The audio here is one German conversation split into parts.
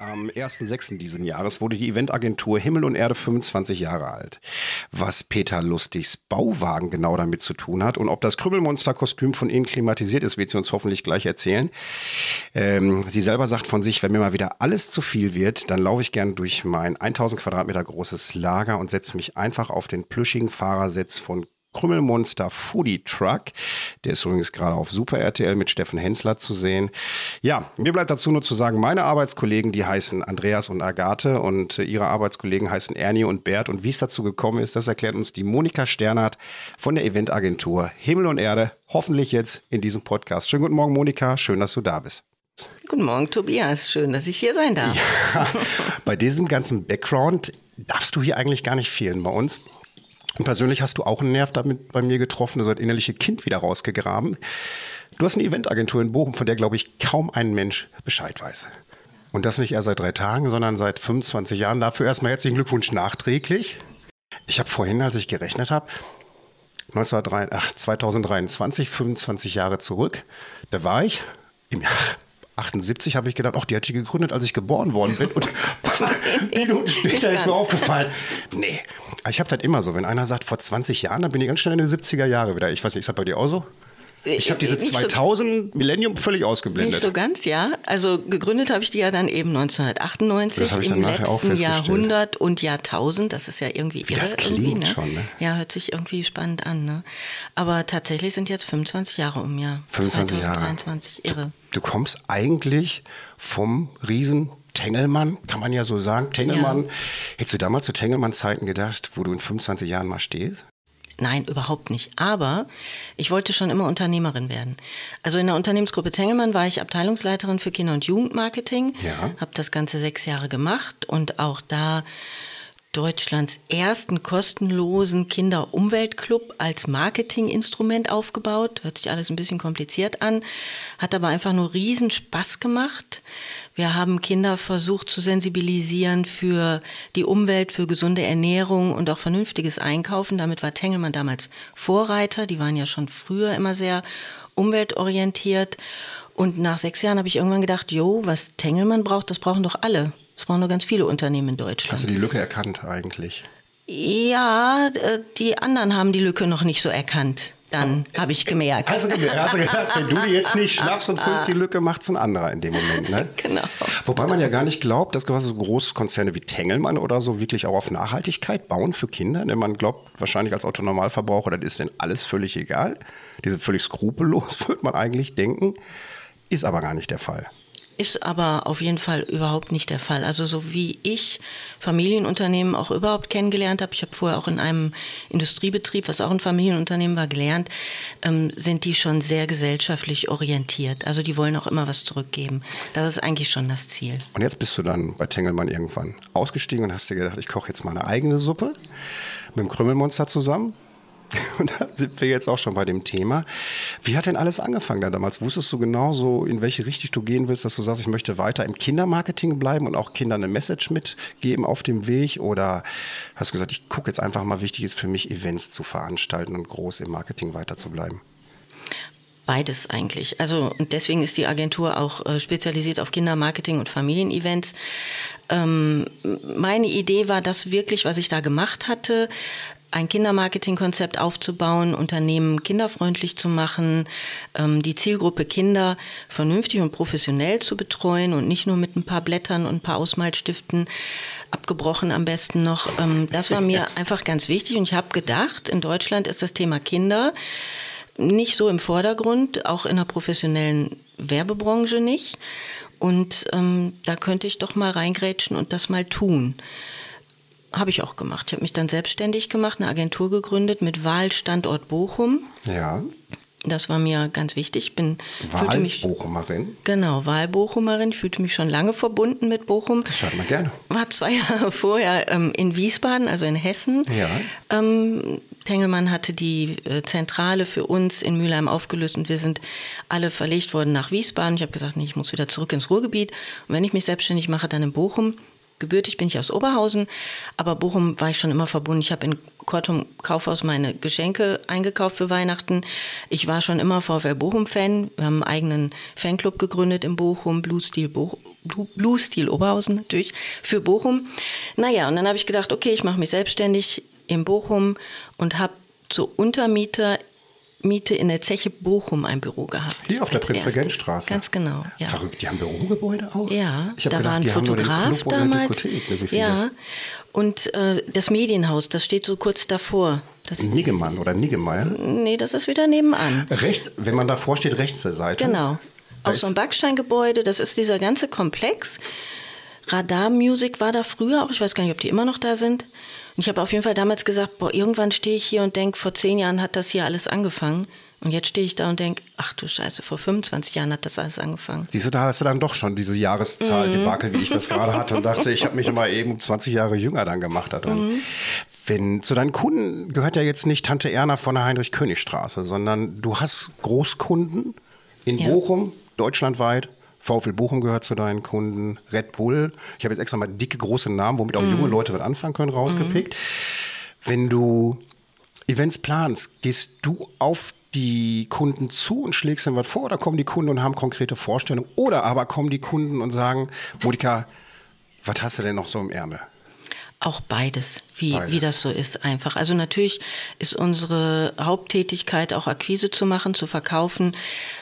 Am 1.6. diesen Jahres wurde die Eventagentur Himmel und Erde 25 Jahre alt. Was Peter Lustigs Bauwagen genau damit zu tun hat und ob das Krümelmonster-Kostüm von Ihnen klimatisiert ist, wird sie uns hoffentlich gleich erzählen. Ähm, sie selber sagt von sich, wenn mir mal wieder alles zu viel wird, dann laufe ich gern durch mein 1000 Quadratmeter großes Lager und setze mich einfach auf den plüschigen Fahrersitz von Krümmelmonster Foodie Truck. Der ist übrigens gerade auf Super RTL mit Steffen Hensler zu sehen. Ja, mir bleibt dazu nur zu sagen, meine Arbeitskollegen, die heißen Andreas und Agathe und äh, ihre Arbeitskollegen heißen Ernie und Bert. Und wie es dazu gekommen ist, das erklärt uns die Monika Sternhardt von der Eventagentur Himmel und Erde. Hoffentlich jetzt in diesem Podcast. Schönen guten Morgen, Monika. Schön, dass du da bist. Guten Morgen, Tobias. Schön, dass ich hier sein darf. Ja, bei diesem ganzen Background darfst du hier eigentlich gar nicht fehlen bei uns. Und persönlich hast du auch einen Nerv damit bei mir getroffen, also das innerliche Kind wieder rausgegraben. Du hast eine Eventagentur in Bochum, von der, glaube ich, kaum ein Mensch Bescheid weiß. Und das nicht erst seit drei Tagen, sondern seit 25 Jahren. Dafür erstmal herzlichen Glückwunsch nachträglich. Ich habe vorhin, als ich gerechnet habe, 2023, 25 Jahre zurück, da war ich im Jahr 78 habe ich gedacht, ach, die hat die gegründet, als ich geboren worden bin. Und Minuten später ist mir aufgefallen, nee, ich habe das immer so, wenn einer sagt, vor 20 Jahren, dann bin ich ganz schnell in den 70er Jahre wieder. Ich weiß nicht, ist das bei dir auch so? Ich habe diese 2000 so, Millennium völlig ausgeblendet. Nicht so ganz, ja. Also gegründet habe ich die ja dann eben 1998 das ich im letzten Jahrhundert und Jahrtausend. Das ist ja irgendwie Wie das klingt ne? schon, ne? Ja, hört sich irgendwie spannend an, ne? Aber tatsächlich sind jetzt 25 Jahre um, ja. 25 2023, Jahre. irre. Du, du kommst eigentlich vom Riesen Tengelmann, kann man ja so sagen. Tengelmann. Ja. Hättest du damals zu Tengelmann-Zeiten gedacht, wo du in 25 Jahren mal stehst? Nein, überhaupt nicht. Aber ich wollte schon immer Unternehmerin werden. Also in der Unternehmensgruppe Zengelmann war ich Abteilungsleiterin für Kinder- und Jugendmarketing. Ja. Habe das Ganze sechs Jahre gemacht und auch da Deutschlands ersten kostenlosen Kinder-Umweltclub als Marketinginstrument aufgebaut. Hört sich alles ein bisschen kompliziert an, hat aber einfach nur riesen Spaß gemacht. Wir haben Kinder versucht zu sensibilisieren für die Umwelt, für gesunde Ernährung und auch vernünftiges Einkaufen. Damit war Tengelmann damals Vorreiter. Die waren ja schon früher immer sehr umweltorientiert. Und nach sechs Jahren habe ich irgendwann gedacht, jo, was Tengelmann braucht, das brauchen doch alle. Das brauchen nur ganz viele Unternehmen in Deutschland. Hast du die Lücke erkannt eigentlich? Ja, äh, die anderen haben die Lücke noch nicht so erkannt. Dann habe ich gemerkt. Hast du, gedacht, wenn du die jetzt nicht schnappst und füllst die Lücke, macht es ein anderer in dem Moment. Ne? Genau. Wobei man ja gar nicht glaubt, dass so große Konzerne wie Tengelmann oder so wirklich auch auf Nachhaltigkeit bauen für Kinder. Denn man glaubt wahrscheinlich als Autonormalverbraucher, das ist denn alles völlig egal. Diese völlig skrupellos, würde man eigentlich denken. Ist aber gar nicht der Fall. Ist aber auf jeden Fall überhaupt nicht der Fall. Also so wie ich Familienunternehmen auch überhaupt kennengelernt habe, ich habe vorher auch in einem Industriebetrieb, was auch ein Familienunternehmen war, gelernt, ähm, sind die schon sehr gesellschaftlich orientiert. Also die wollen auch immer was zurückgeben. Das ist eigentlich schon das Ziel. Und jetzt bist du dann bei Tengelmann irgendwann ausgestiegen und hast dir gedacht, ich koche jetzt mal eine eigene Suppe mit dem Krümmelmonster zusammen. Und da sind wir jetzt auch schon bei dem Thema. Wie hat denn alles angefangen da damals? Wusstest du genau so, in welche Richtung du gehen willst, dass du sagst, ich möchte weiter im Kindermarketing bleiben und auch Kindern eine Message mitgeben auf dem Weg? Oder hast du gesagt, ich gucke jetzt einfach mal, wichtig ist für mich, Events zu veranstalten und groß im Marketing weiter zu bleiben? Beides eigentlich. Also und deswegen ist die Agentur auch äh, spezialisiert auf Kindermarketing und Familienevents. Ähm, meine Idee war das wirklich, was ich da gemacht hatte, ein Kindermarketingkonzept aufzubauen, Unternehmen kinderfreundlich zu machen, ähm, die Zielgruppe Kinder vernünftig und professionell zu betreuen und nicht nur mit ein paar Blättern und ein paar Ausmalstiften abgebrochen am besten noch. Ähm, das war mir einfach ganz wichtig und ich habe gedacht, in Deutschland ist das Thema Kinder nicht so im Vordergrund, auch in der professionellen Werbebranche nicht. Und ähm, da könnte ich doch mal reingrätschen und das mal tun habe ich auch gemacht. Ich habe mich dann selbstständig gemacht, eine Agentur gegründet mit Wahlstandort Bochum. Ja. Das war mir ganz wichtig. Bin Wahlbochumerin. Genau, Wahlbochumerin. Ich fühlte mich schon lange verbunden mit Bochum. Das hört man gerne. War zwei Jahre vorher ähm, in Wiesbaden, also in Hessen, ja. ähm, Tengelmann hatte die äh, Zentrale für uns in Mülheim aufgelöst und wir sind alle verlegt worden nach Wiesbaden. Ich habe gesagt, nee, ich muss wieder zurück ins Ruhrgebiet. Und wenn ich mich selbstständig mache, dann in Bochum. Gebürtig bin ich aus Oberhausen, aber Bochum war ich schon immer verbunden. Ich habe in Kortum Kaufhaus meine Geschenke eingekauft für Weihnachten. Ich war schon immer VfL Bochum-Fan. Wir haben einen eigenen Fanclub gegründet in Bochum, Blue Steel, Bo Blue Steel Oberhausen natürlich, für Bochum. Naja, und dann habe ich gedacht, okay, ich mache mich selbstständig in Bochum und habe zur Untermieter Miete in der Zeche Bochum ein Büro gehabt. Hier auf der Prinzregentstraße. Ganz genau. Ja. Verrückt, die haben Bürogebäude auch? Ja, ich da gedacht, war ein Fotograf damals. So ja, und äh, das Medienhaus, das steht so kurz davor. Das Niggemann oder Niggemeier? Nee, das ist wieder nebenan. Recht, wenn man davor steht, rechts der Seite. Genau. Auch so ein Backsteingebäude, das ist dieser ganze Komplex. Radar Music war da früher auch, ich weiß gar nicht, ob die immer noch da sind. Und ich habe auf jeden Fall damals gesagt, boah, irgendwann stehe ich hier und denke, vor zehn Jahren hat das hier alles angefangen. Und jetzt stehe ich da und denke, ach du Scheiße, vor 25 Jahren hat das alles angefangen. Siehst du, da hast du dann doch schon diese Jahreszahl, mhm. Debakel, wie ich das gerade hatte und dachte, ich habe mich mal eben 20 Jahre jünger dann gemacht daran. Mhm. Wenn, zu deinen Kunden gehört ja jetzt nicht Tante Erna von der Heinrich-König-Straße, sondern du hast Großkunden in ja. Bochum, deutschlandweit, VfL Bochum gehört zu deinen Kunden, Red Bull. Ich habe jetzt extra mal dicke, große Namen, womit auch mm. junge Leute was anfangen können, rausgepickt. Mm. Wenn du Events planst, gehst du auf die Kunden zu und schlägst ihnen was vor oder kommen die Kunden und haben konkrete Vorstellungen? Oder aber kommen die Kunden und sagen, Monika, was hast du denn noch so im Ärmel? Auch beides, wie, beides. wie das so ist einfach. Also natürlich ist unsere Haupttätigkeit auch Akquise zu machen, zu verkaufen,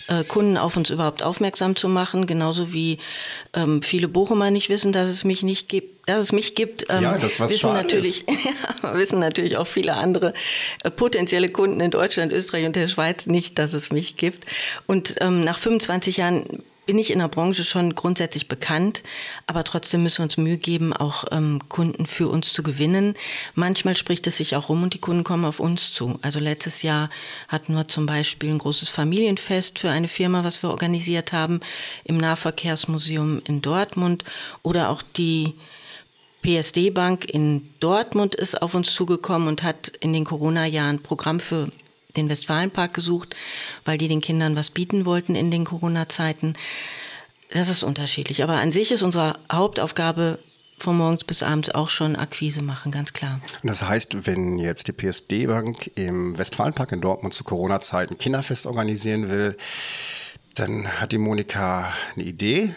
äh, Kunden auf uns überhaupt aufmerksam zu machen, genauso wie ähm, viele Bochumer nicht wissen, dass es mich nicht gibt, dass es mich gibt. Ähm, ja, das was wissen natürlich, ja, wissen natürlich auch viele andere äh, potenzielle Kunden in Deutschland, Österreich und der Schweiz nicht, dass es mich gibt. Und ähm, nach 25 Jahren bin ich in der Branche schon grundsätzlich bekannt, aber trotzdem müssen wir uns Mühe geben, auch ähm, Kunden für uns zu gewinnen. Manchmal spricht es sich auch rum und die Kunden kommen auf uns zu. Also letztes Jahr hatten wir zum Beispiel ein großes Familienfest für eine Firma, was wir organisiert haben im Nahverkehrsmuseum in Dortmund oder auch die PSD Bank in Dortmund ist auf uns zugekommen und hat in den Corona-Jahren Programm für den Westfalenpark gesucht, weil die den Kindern was bieten wollten in den Corona-Zeiten. Das ist unterschiedlich. Aber an sich ist unsere Hauptaufgabe von morgens bis abends auch schon Akquise machen, ganz klar. Das heißt, wenn jetzt die PSD-Bank im Westfalenpark in Dortmund zu Corona-Zeiten Kinderfest organisieren will, dann hat die Monika eine Idee.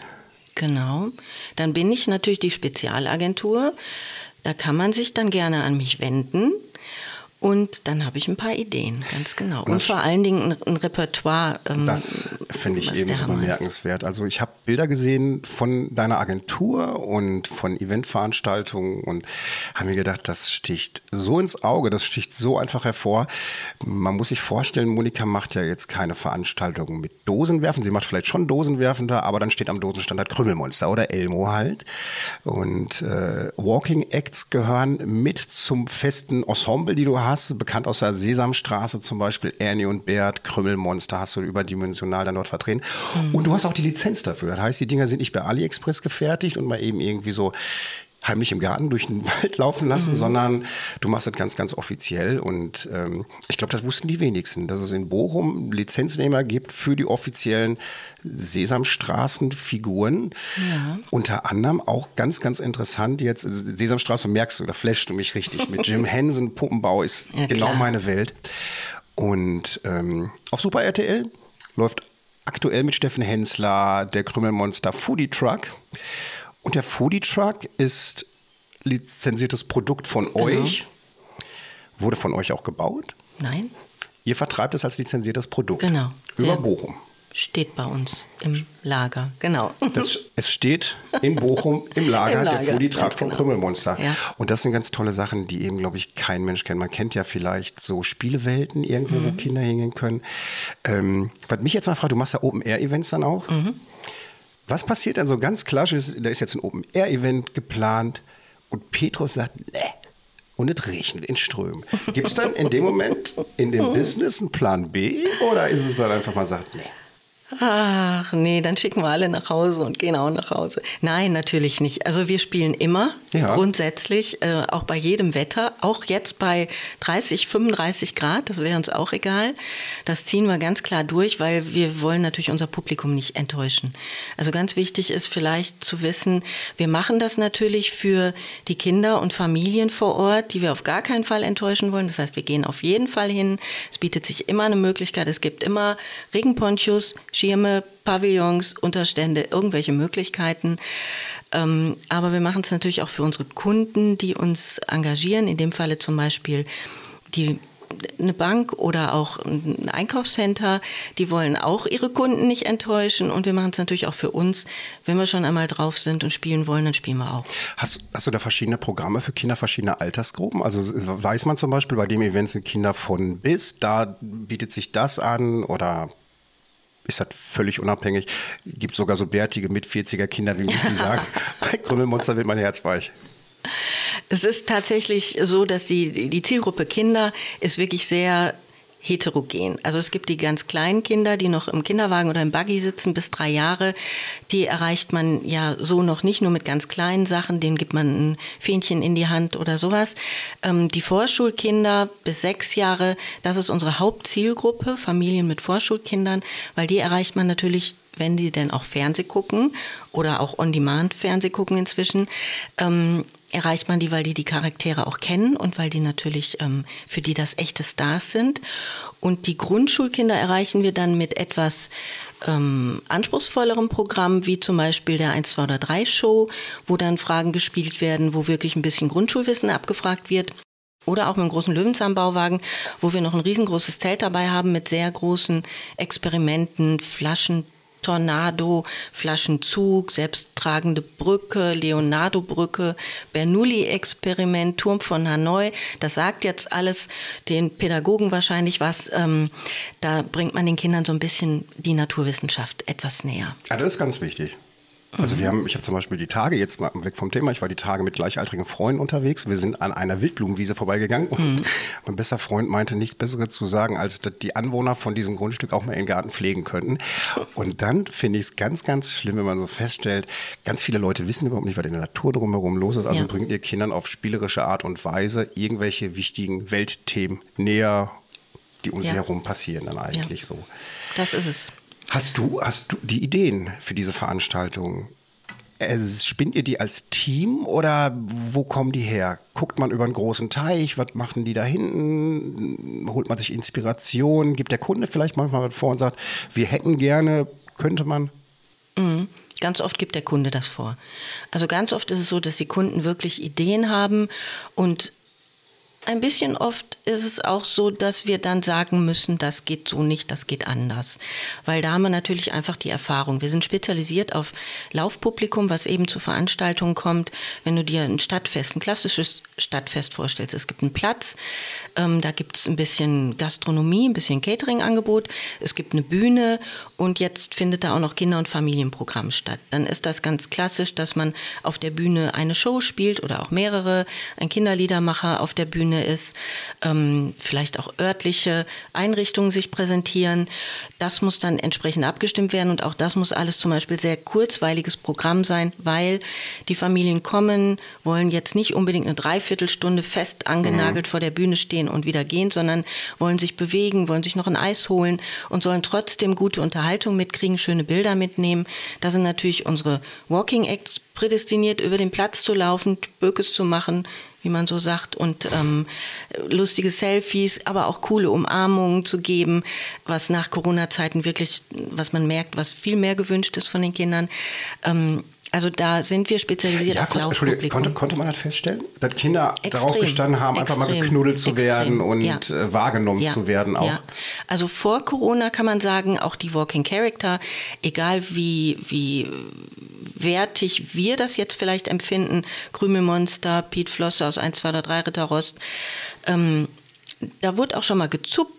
Genau. Dann bin ich natürlich die Spezialagentur. Da kann man sich dann gerne an mich wenden. Und dann habe ich ein paar Ideen, ganz genau. Und, und vor allen Dingen ein, ein Repertoire. Ähm, das finde ich eben so bemerkenswert. Also ich habe Bilder gesehen von deiner Agentur und von Eventveranstaltungen und habe mir gedacht, das sticht so ins Auge, das sticht so einfach hervor. Man muss sich vorstellen, Monika macht ja jetzt keine Veranstaltungen mit Dosenwerfen. Sie macht vielleicht schon Dosenwerfen da, aber dann steht am Dosenstand halt Krümmelmonster oder Elmo halt. Und äh, Walking Acts gehören mit zum festen Ensemble, die du hast hast, bekannt aus der Sesamstraße zum Beispiel, Ernie und Bert, Krümmelmonster hast du überdimensional dann dort vertreten. Mhm. Und du hast auch die Lizenz dafür. Das heißt, die Dinger sind nicht bei AliExpress gefertigt und mal eben irgendwie so heimlich im Garten durch den Wald laufen lassen, mhm. sondern du machst das ganz, ganz offiziell. Und ähm, ich glaube, das wussten die wenigsten, dass es in Bochum Lizenznehmer gibt für die offiziellen Sesamstraßenfiguren. Ja. Unter anderem auch ganz, ganz interessant jetzt, Sesamstraße merkst du, da flasht du mich richtig. Mit Jim Henson, Puppenbau ist ja, genau meine Welt. Und ähm, auf Super RTL läuft aktuell mit Steffen Hensler der Krümmelmonster Foodie Truck. Und der Foodie Truck ist lizenziertes Produkt von genau. euch. Wurde von euch auch gebaut? Nein. Ihr vertreibt es als lizenziertes Produkt. Genau. Über Bochum. Steht bei uns im Lager, genau. Das, es steht in Bochum im Lager, Im Lager der Foodie Truck von genau. Krümmelmonster. Ja. Und das sind ganz tolle Sachen, die eben, glaube ich, kein Mensch kennt. Man kennt ja vielleicht so Spielewelten irgendwo, mhm. wo Kinder hingehen können. Ähm, was mich jetzt mal fragt, du machst ja Open-Air-Events dann auch. Mhm. Was passiert dann so ganz klassisch? Da ist jetzt ein Open-Air-Event geplant und Petrus sagt, ne. Und es regnet in Strömen. Gibt es dann in dem Moment in dem Business einen Plan B oder ist es dann einfach mal sagt, ne? Ach nee, dann schicken wir alle nach Hause und gehen auch nach Hause. Nein, natürlich nicht. Also wir spielen immer, ja. grundsätzlich, äh, auch bei jedem Wetter, auch jetzt bei 30, 35 Grad, das wäre uns auch egal. Das ziehen wir ganz klar durch, weil wir wollen natürlich unser Publikum nicht enttäuschen. Also ganz wichtig ist vielleicht zu wissen, wir machen das natürlich für die Kinder und Familien vor Ort, die wir auf gar keinen Fall enttäuschen wollen. Das heißt, wir gehen auf jeden Fall hin. Es bietet sich immer eine Möglichkeit. Es gibt immer Regenponchos, Schirme, Pavillons, Unterstände, irgendwelche Möglichkeiten. Ähm, aber wir machen es natürlich auch für unsere Kunden, die uns engagieren. In dem Falle zum Beispiel die eine Bank oder auch ein Einkaufscenter, die wollen auch ihre Kunden nicht enttäuschen und wir machen es natürlich auch für uns. Wenn wir schon einmal drauf sind und spielen wollen, dann spielen wir auch. Hast, hast du da verschiedene Programme für Kinder, verschiedene Altersgruppen? Also weiß man zum Beispiel, bei dem Event sind Kinder von bis, da bietet sich das an oder ist das völlig unabhängig. Gibt sogar so bärtige mit 40er Kinder wie mich, die sagen, bei Krümmelmonster wird mein Herz weich. Es ist tatsächlich so, dass die, die Zielgruppe Kinder ist wirklich sehr heterogen. Also es gibt die ganz kleinen Kinder, die noch im Kinderwagen oder im Buggy sitzen bis drei Jahre. Die erreicht man ja so noch nicht nur mit ganz kleinen Sachen. Denen gibt man ein Fähnchen in die Hand oder sowas. Ähm, die Vorschulkinder bis sechs Jahre, das ist unsere Hauptzielgruppe, Familien mit Vorschulkindern, weil die erreicht man natürlich wenn die denn auch Fernseh gucken oder auch On-Demand Fernseh gucken inzwischen, ähm, erreicht man die, weil die die Charaktere auch kennen und weil die natürlich ähm, für die das echte Stars sind. Und die Grundschulkinder erreichen wir dann mit etwas ähm, anspruchsvollerem Programm, wie zum Beispiel der 1, 2 oder 3 Show, wo dann Fragen gespielt werden, wo wirklich ein bisschen Grundschulwissen abgefragt wird. Oder auch mit einem großen Löwenzahnbauwagen, wo wir noch ein riesengroßes Zelt dabei haben mit sehr großen Experimenten, Flaschen, Tornado, Flaschenzug, selbsttragende Brücke, Leonardo-Brücke, Bernoulli-Experiment, Turm von Hanoi. Das sagt jetzt alles den Pädagogen wahrscheinlich was. Ähm, da bringt man den Kindern so ein bisschen die Naturwissenschaft etwas näher. Ja, das ist ganz wichtig. Also wir haben, ich habe zum Beispiel die Tage, jetzt mal weg vom Thema, ich war die Tage mit gleichaltrigen Freunden unterwegs. Wir sind an einer Wildblumenwiese vorbeigegangen und mhm. mein bester Freund meinte nichts Besseres zu sagen, als dass die Anwohner von diesem Grundstück auch mal ihren Garten pflegen könnten. Und dann finde ich es ganz, ganz schlimm, wenn man so feststellt, ganz viele Leute wissen überhaupt nicht, was in der Natur drumherum los ist. Also ja. bringt ihr Kindern auf spielerische Art und Weise irgendwelche wichtigen Weltthemen näher, die um ja. sie herum passieren dann eigentlich ja. so. Das ist es. Hast du, hast du die Ideen für diese Veranstaltung? Äh, spinnt ihr die als Team oder wo kommen die her? Guckt man über einen großen Teich? Was machen die da hinten? Holt man sich Inspiration? Gibt der Kunde vielleicht manchmal was vor und sagt, wir hätten gerne, könnte man? Mhm. Ganz oft gibt der Kunde das vor. Also ganz oft ist es so, dass die Kunden wirklich Ideen haben und ein bisschen oft ist es auch so, dass wir dann sagen müssen, das geht so nicht, das geht anders. Weil da haben wir natürlich einfach die Erfahrung. Wir sind spezialisiert auf Laufpublikum, was eben zu Veranstaltungen kommt. Wenn du dir ein Stadtfest, ein klassisches Stadtfest vorstellst, es gibt einen Platz, ähm, da gibt es ein bisschen Gastronomie, ein bisschen Catering-Angebot, es gibt eine Bühne und jetzt findet da auch noch Kinder- und Familienprogramm statt. Dann ist das ganz klassisch, dass man auf der Bühne eine Show spielt oder auch mehrere, ein Kinderliedermacher auf der Bühne ist, ähm, vielleicht auch örtliche Einrichtungen sich präsentieren. Das muss dann entsprechend abgestimmt werden und auch das muss alles zum Beispiel sehr kurzweiliges Programm sein, weil die Familien kommen, wollen jetzt nicht unbedingt eine Dreiviertelstunde fest angenagelt mhm. vor der Bühne stehen und wieder gehen, sondern wollen sich bewegen, wollen sich noch ein Eis holen und sollen trotzdem gute Unterhaltung mitkriegen, schöne Bilder mitnehmen. Da sind natürlich unsere Walking Acts prädestiniert, über den Platz zu laufen, Bökes zu machen, wie man so sagt, und ähm, lustige Selfies, aber auch coole Umarmungen zu geben, was nach Corona-Zeiten wirklich, was man merkt, was viel mehr gewünscht ist von den Kindern. Ähm, also da sind wir spezialisiert ja, auf Laufpublikum. Konnte, konnte man das feststellen, dass Kinder extrem, darauf gestanden haben, einfach extrem, mal geknuddelt zu extrem, werden und ja. Äh, wahrgenommen ja, zu werden auch? Ja. Also vor Corona kann man sagen, auch die Walking Character, egal wie, wie wertig wir das jetzt vielleicht empfinden, Krümelmonster, Pete Flosse aus 1, 2 oder 3 Ritterrost, ähm, da wurde auch schon mal gezupft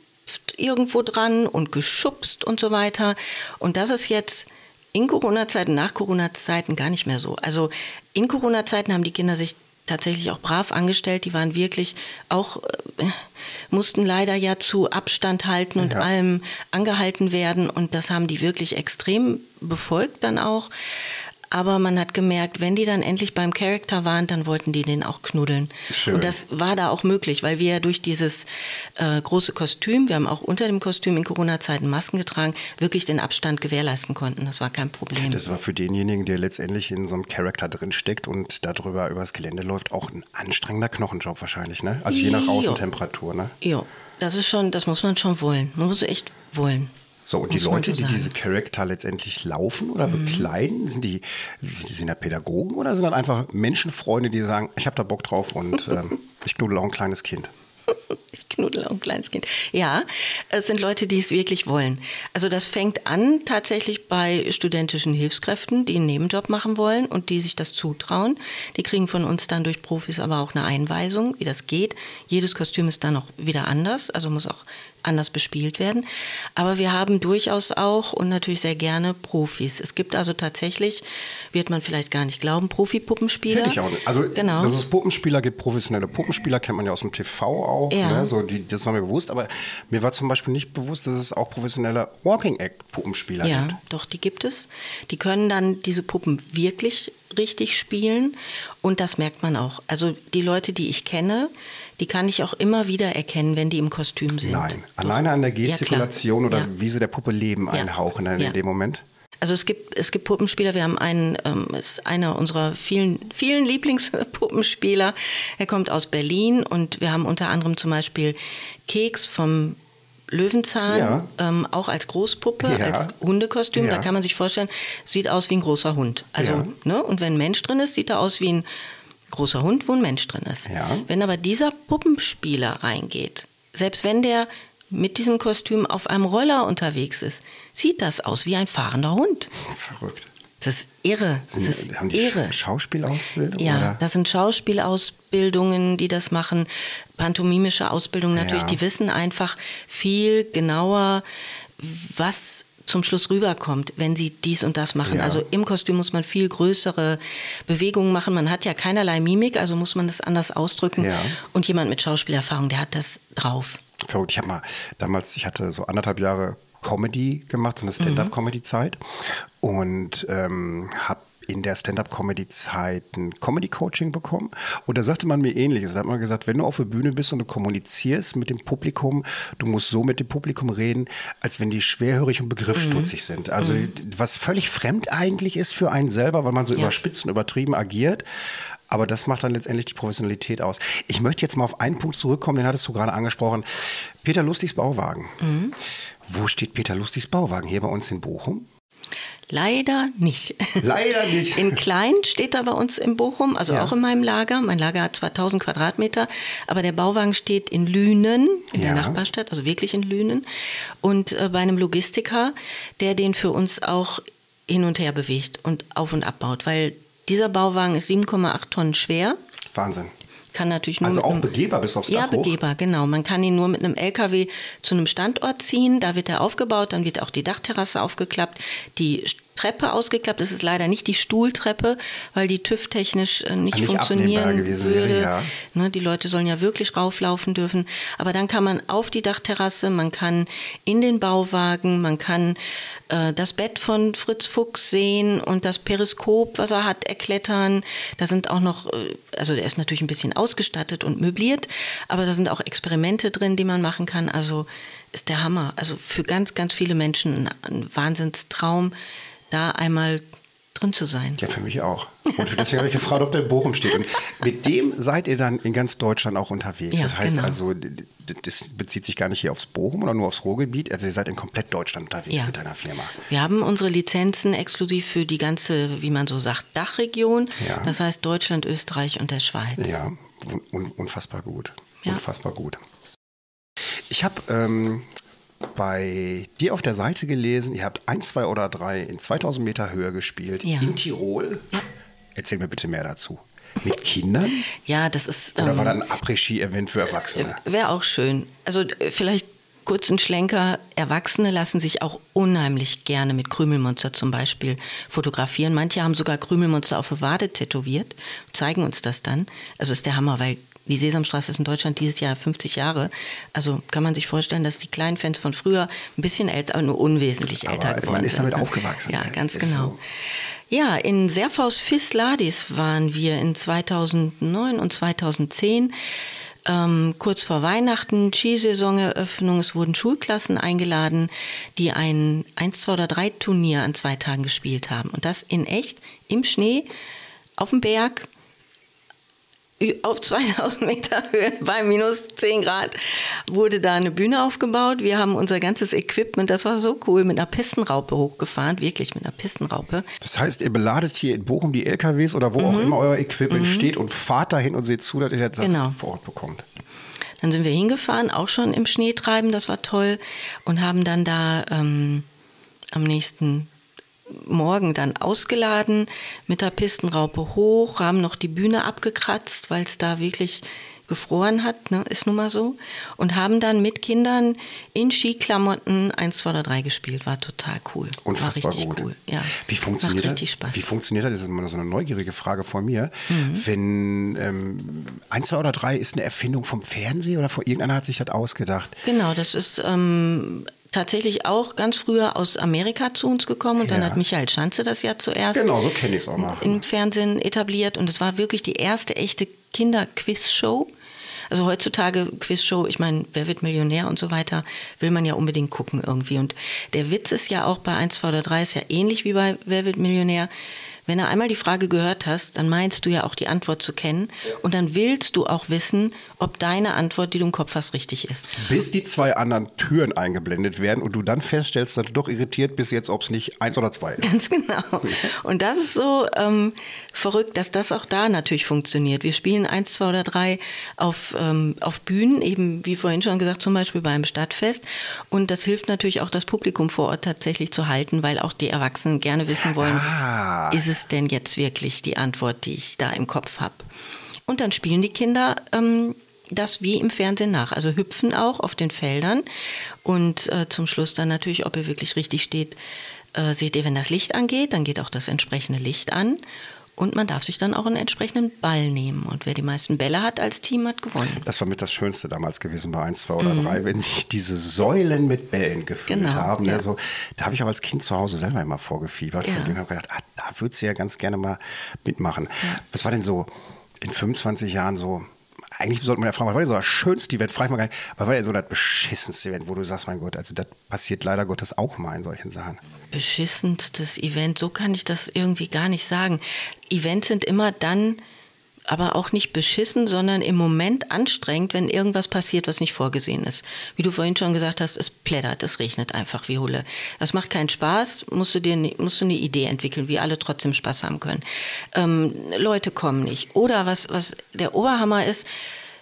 irgendwo dran und geschubst und so weiter. Und das ist jetzt in Corona-Zeiten, nach Corona-Zeiten gar nicht mehr so. Also in Corona-Zeiten haben die Kinder sich tatsächlich auch brav angestellt. Die waren wirklich auch, äh, mussten leider ja zu Abstand halten und Ja. allem angehalten werden. Und das haben die wirklich extrem befolgt dann auch. Aber man hat gemerkt, wenn die dann endlich beim Charakter waren, dann wollten die den auch knuddeln. Schön. Und das war da auch möglich, weil wir ja durch dieses äh, große Kostüm, wir haben auch unter dem Kostüm in Corona-Zeiten Masken getragen, wirklich den Abstand gewährleisten konnten. Das war kein Problem. Das war für denjenigen, der letztendlich in so einem Charakter drin steckt und darüber übers Gelände läuft, auch ein anstrengender Knochenjob wahrscheinlich, ne? Also je nach. Außentemperatur, ne? ja, das ist schon, das muss man schon wollen. Man muss echt wollen. So, und die Leute, die. Mhm. diese Charakter letztendlich laufen oder bekleiden, sind die, sind die sind da Pädagogen oder sind das einfach Menschenfreunde, die sagen, ich habe da Bock drauf und ähm, ich knuddel auch ein kleines Kind? Ich knuddel auch ein kleines Kind. Ja, es sind Leute, die es wirklich wollen. Also das fängt an tatsächlich bei studentischen Hilfskräften, die einen Nebenjob machen wollen und die sich das zutrauen. Die kriegen von uns dann durch Profis aber auch eine Einweisung, wie das geht. Jedes Kostüm ist dann auch wieder anders, also muss auch anders bespielt werden. Aber wir haben durchaus auch und natürlich sehr gerne Profis. Es gibt also tatsächlich, wird man vielleicht gar nicht glauben, Profi-Puppenspieler. Hätte ich auch nicht. Also, genau. dass es Puppenspieler gibt, professionelle Puppenspieler, kennt man ja aus dem TV auch. Ja. Ne? So, die, das war mir bewusst. Aber mir war zum Beispiel nicht bewusst, dass es auch professionelle Walking-Act-Puppenspieler Ja, gibt. doch, die gibt es. Die können dann diese Puppen wirklich richtig spielen und das merkt man auch. Also die Leute, die ich kenne, die kann ich auch immer wieder erkennen, wenn die im Kostüm sind. Nein, alleine an der Ja. Gestikulation oder Ja. wie sie der Puppe Leben einhauchen in Ja. dem Moment. Also es gibt, es gibt Puppenspieler, wir haben einen, ähm, ist einer unserer vielen, vielen Lieblingspuppenspieler. Er kommt aus Berlin und wir haben unter anderem zum Beispiel Keks vom Löwenzahn, Ja. ähm, auch als Großpuppe, Ja. als Hundekostüm. Ja. Da kann man sich vorstellen, sieht aus wie ein großer Hund. Also, ne? Und wenn ein Mensch drin ist, sieht er aus wie ein großer Hund, wo ein Mensch drin ist. Ja. Wenn aber dieser Puppenspieler reingeht, selbst wenn der mit diesem Kostüm auf einem Roller unterwegs ist, sieht das aus wie ein fahrender Hund. Verrückt. Das ist irre. Das Sind, ist haben die irre. Sch Schauspielausbildung? Ja, oder? das sind Schauspielausbildungen, die das machen, pantomimische Ausbildungen natürlich, Ja. die wissen einfach viel genauer, was zum Schluss rüberkommt, wenn sie dies und das machen. Ja. Also im Kostüm muss man viel größere Bewegungen machen. Man hat ja keinerlei Mimik, also muss man das anders ausdrücken. Ja. Und jemand mit Schauspielerfahrung, der hat das drauf. Verrückt. Ich habe mal damals, ich hatte so anderthalb Jahre Comedy gemacht, so eine Stand-up-Comedy-Zeit und ähm, habe in der Stand-up-Comedy-Zeit ein Comedy-Coaching bekommen und da sagte man mir ähnliches. Da hat man gesagt, wenn du auf der Bühne bist und du kommunizierst mit dem Publikum, du musst so mit dem Publikum reden, als wenn die schwerhörig und begriffsstutzig sind. Also was völlig fremd eigentlich ist für einen selber, weil man so Ja. überspitzt und übertrieben agiert. Aber das macht dann letztendlich die Professionalität aus. Ich möchte jetzt mal auf einen Punkt zurückkommen, den hattest du gerade angesprochen. Peter Lustigs Bauwagen. Wo steht Peter Lustigs Bauwagen? Hier bei uns in Bochum? Leider nicht. Leider nicht. In klein steht er bei uns in Bochum, also Ja. auch in meinem Lager. Mein Lager hat 2000 Quadratmeter, aber der Bauwagen steht in Lünen, in Ja. der Nachbarstadt, also wirklich in Lünen. Und äh, bei einem Logistiker, der den für uns auch hin und her bewegt und auf und abbaut, weil dieser Bauwagen ist 7,8 Tonnen schwer. Wahnsinn. Kann natürlich nur Also auch einem, begehbar bis aufs Ja, Dach hoch? begehbar, genau. Man kann ihn nur mit einem LKW zu einem Standort ziehen. Da wird er aufgebaut, dann wird auch die Dachterrasse aufgeklappt, die Treppe ausgeklappt. Das ist leider nicht die Stuhltreppe, weil die TÜV-technisch äh, nicht, Nicht funktionieren gewesen wäre, würde. ja. Ne, die Leute sollen ja wirklich rauflaufen dürfen. Aber dann kann man auf die Dachterrasse, man kann in den Bauwagen, man kann äh, das Bett von Fritz Fuchs sehen und das Periskop, was er hat, erklettern. Da sind auch noch, äh, also der ist natürlich ein bisschen ausgestattet und möbliert, aber da sind auch Experimente drin, die man machen kann. Also ist der Hammer. Also für ganz, ganz viele Menschen ein, ein Wahnsinnstraum, da einmal drin zu sein. Ja, für mich auch. Und deswegen habe ich gefragt, ob der in Bochum steht. Und mit dem seid ihr dann in ganz Deutschland auch unterwegs. Ja, das heißt genau. also, das bezieht sich gar nicht hier aufs Bochum oder nur aufs Ruhrgebiet. Also ihr seid in komplett Deutschland unterwegs Ja. mit deiner Firma. Wir haben unsere Lizenzen exklusiv für die ganze, wie man so sagt, Dachregion. Ja. Das heißt Deutschland, Österreich und der Schweiz. Ja, un un unfassbar gut. Ja. Unfassbar gut. Ich habe ähm, bei dir auf der Seite gelesen, ihr habt ein, zwei oder drei in 2000 Meter Höhe gespielt Ja. in Tirol. Erzähl mir bitte mehr dazu. Mit Kindern? Ja, das ist. Oder ähm, war das ein Après-Ski-Event für Erwachsene? Wäre auch schön. Also äh, vielleicht kurzen Schlenker. Erwachsene lassen sich auch unheimlich gerne mit Krümelmonster zum Beispiel fotografieren. Manche haben sogar Krümelmonster auf der Wade tätowiert, zeigen uns das dann. Also ist der Hammer, weil die Sesamstraße ist in Deutschland dieses Jahr 50 Jahre. Also kann man sich vorstellen, dass die kleinen Fans von früher ein bisschen älter, aber nur unwesentlich älter Aber geworden man ist sind. damit ne? aufgewachsen. Ja, ne? ganz genau. so. Ja, in Serfaus Fisladis waren wir in 2009 und 2010. Ähm, kurz vor Weihnachten, Skisaisoneröffnung. Es wurden Schulklassen eingeladen, die ein 1, 2 oder 3 Turnier an zwei Tagen gespielt haben. Und das in echt, im Schnee, auf dem Berg, auf 2000 Meter Höhe bei minus 10 Grad wurde da eine Bühne aufgebaut. Wir haben unser ganzes Equipment, das war so cool, mit einer Pistenraupe hochgefahren, wirklich mit einer Pistenraupe. Das heißt, ihr beladet hier in Bochum die LKWs oder wo auch immer euer Equipment steht und fahrt dahin und seht zu, dass ihr das Mhm. Genau. vor Ort bekommt. Dann sind wir hingefahren, auch schon im Schneetreiben, das war toll. Und haben dann da ähm, am nächsten Morgen dann ausgeladen mit der Pistenraupe hoch, haben noch die Bühne abgekratzt, weil es da wirklich gefroren hat, ne, ist nun mal so. Und haben dann mit Kindern in Skiklamotten 1, 2 oder 3 gespielt. War total cool. Unfassbar war richtig gut. cool. Ja. Wie funktioniert Macht das? richtig Spaß. Wie funktioniert das? Das ist immer so eine neugierige Frage von mir. Mhm. Wenn ähm, eins, zwei oder drei ist eine Erfindung vom Fernsehen oder von irgendeiner hat sich das ausgedacht. Genau, das ist ähm, tatsächlich auch ganz früher aus Amerika zu uns gekommen und dann Ja. hat Michael Schanze das ja zuerst Genau, so kenne ich auch mal. im Fernsehen etabliert und es war wirklich die erste echte Kinder-Quiz-Show. Also heutzutage Quizshow, ich meine, wer wird Millionär und so weiter, will man ja unbedingt gucken irgendwie. Und der Witz ist ja auch bei 1, 2 oder 3 ist ja ähnlich wie bei Wer wird Millionär. Wenn du einmal die Frage gehört hast, dann meinst du ja auch die Antwort zu kennen und dann willst du auch wissen, ob deine Antwort, die du im Kopf hast, richtig ist. Bis die zwei anderen Türen eingeblendet werden und du dann feststellst, dass du doch irritiert bist jetzt, ob es nicht eins oder zwei ist. Ganz genau. Und das ist so ähm, verrückt, dass das auch da natürlich funktioniert. Wir spielen eins, zwei oder drei auf, ähm, auf Bühnen, eben wie vorhin schon gesagt, zum Beispiel beim Stadtfest. Und das hilft natürlich auch, das Publikum vor Ort tatsächlich zu halten, weil auch die Erwachsenen gerne wissen wollen, Ah. ist es denn jetzt wirklich die Antwort, die ich da im Kopf habe. Und dann spielen die Kinder ähm, das wie im Fernsehen nach. Also hüpfen auch auf den Feldern und äh, zum Schluss dann natürlich, ob ihr wirklich richtig steht, äh, seht ihr, wenn das Licht angeht, dann geht auch das entsprechende Licht an. Und man darf sich dann auch einen entsprechenden Ball nehmen. Und wer die meisten Bälle hat als Team, hat gewonnen. Das war mit das Schönste damals gewesen bei 1, 2 oder 3, wenn sich diese Säulen mit Bällen gefüllt Mhm. Genau, haben. Ne? ja. So, da habe ich auch als Kind zu Hause selber immer vorgefiebert. Ja. Von dem habe gedacht, ah, da würde sie ja ganz gerne mal mitmachen. Was war denn so in 25 Jahren so? Eigentlich sollte man ja fragen, was war denn so das schönste Event? Frag ich mal gar nicht. Was war denn so das beschissenste Event, wo du sagst, mein Gott, also das passiert leider Gottes auch mal in solchen Sachen. beschissenstes Event, so kann ich das irgendwie gar nicht sagen. Events sind immer dann aber auch nicht beschissen, sondern im Moment anstrengend, wenn irgendwas passiert, was nicht vorgesehen ist. Wie du vorhin schon gesagt hast, es plättert, es regnet einfach wie Hulle. Das macht keinen Spaß, musst du dir musst du eine Idee entwickeln, wie alle trotzdem Spaß haben können. Ähm, Leute kommen nicht. Oder was, was der Oberhammer ist,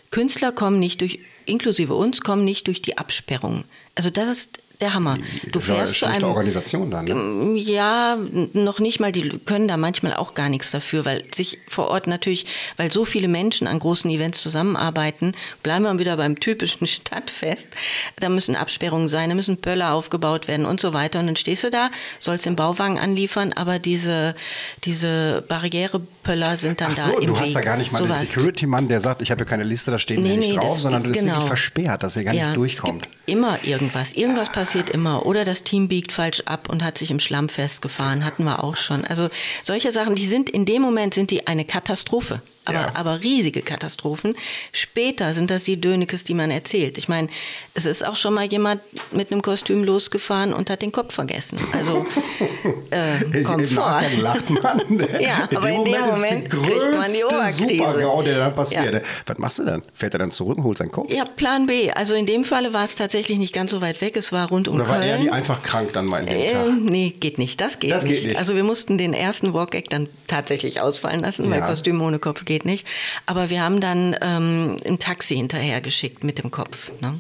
Künstler kommen nicht durch, inklusive uns, kommen nicht durch die Absperrung. Also das ist der Hammer. Du Das war eine fährst zu schlechte einem Organisation dann. Ne? ja, n- noch nicht mal, die können da manchmal auch gar nichts dafür, weil sich vor Ort natürlich, weil so viele Menschen an großen Events zusammenarbeiten, bleiben wir wieder beim typischen Stadtfest, da müssen Absperrungen sein, da müssen Böller aufgebaut werden und so weiter und dann stehst du da, sollst den Bauwagen anliefern, aber diese, diese Barrierepöller sind dann Ach da so, im du Weg. hast da gar nicht mal Sowas. den Security-Mann, der sagt, ich habe hier keine Liste, da stehen sie Nee, nicht nee, drauf, das- sondern du bist genau. wirklich versperrt, dass er gar Ja, nicht durchkommt. Es gibt immer irgendwas. Irgendwas passiert immer. Oder das Team biegt falsch ab und hat sich im Schlamm festgefahren. Hatten wir auch schon. Also solche Sachen, die sind in dem Moment sind die eine Katastrophe. Aber, Ja. aber riesige Katastrophen. Später sind das die Dönekes, die man erzählt. Ich meine, es ist auch schon mal jemand mit einem Kostüm losgefahren und hat den Kopf vergessen. Also äh, kommt vor. Nachgang lacht man. Ja, aber in dem ist es Moment kriegt man die Oberkrise. Super-GAU, der dann passiert. Ja. Was machst du dann? Fährt er dann zurück und holt seinen Kopf? Ja, Plan B. Also in dem Falle war es tatsächlich nicht ganz so weit weg. Es war rund um Oder war Köln. er die einfach krank dann mal in dem Äh, Tag? nee, geht nicht. Das geht Das nicht. geht nicht. Also wir mussten den ersten Walk-Gag dann tatsächlich ausfallen lassen, weil Ja. Kostüm ohne Kopf geht nicht. Aber wir haben dann ähm, ein Taxi hinterher geschickt mit dem Kopf. Ne?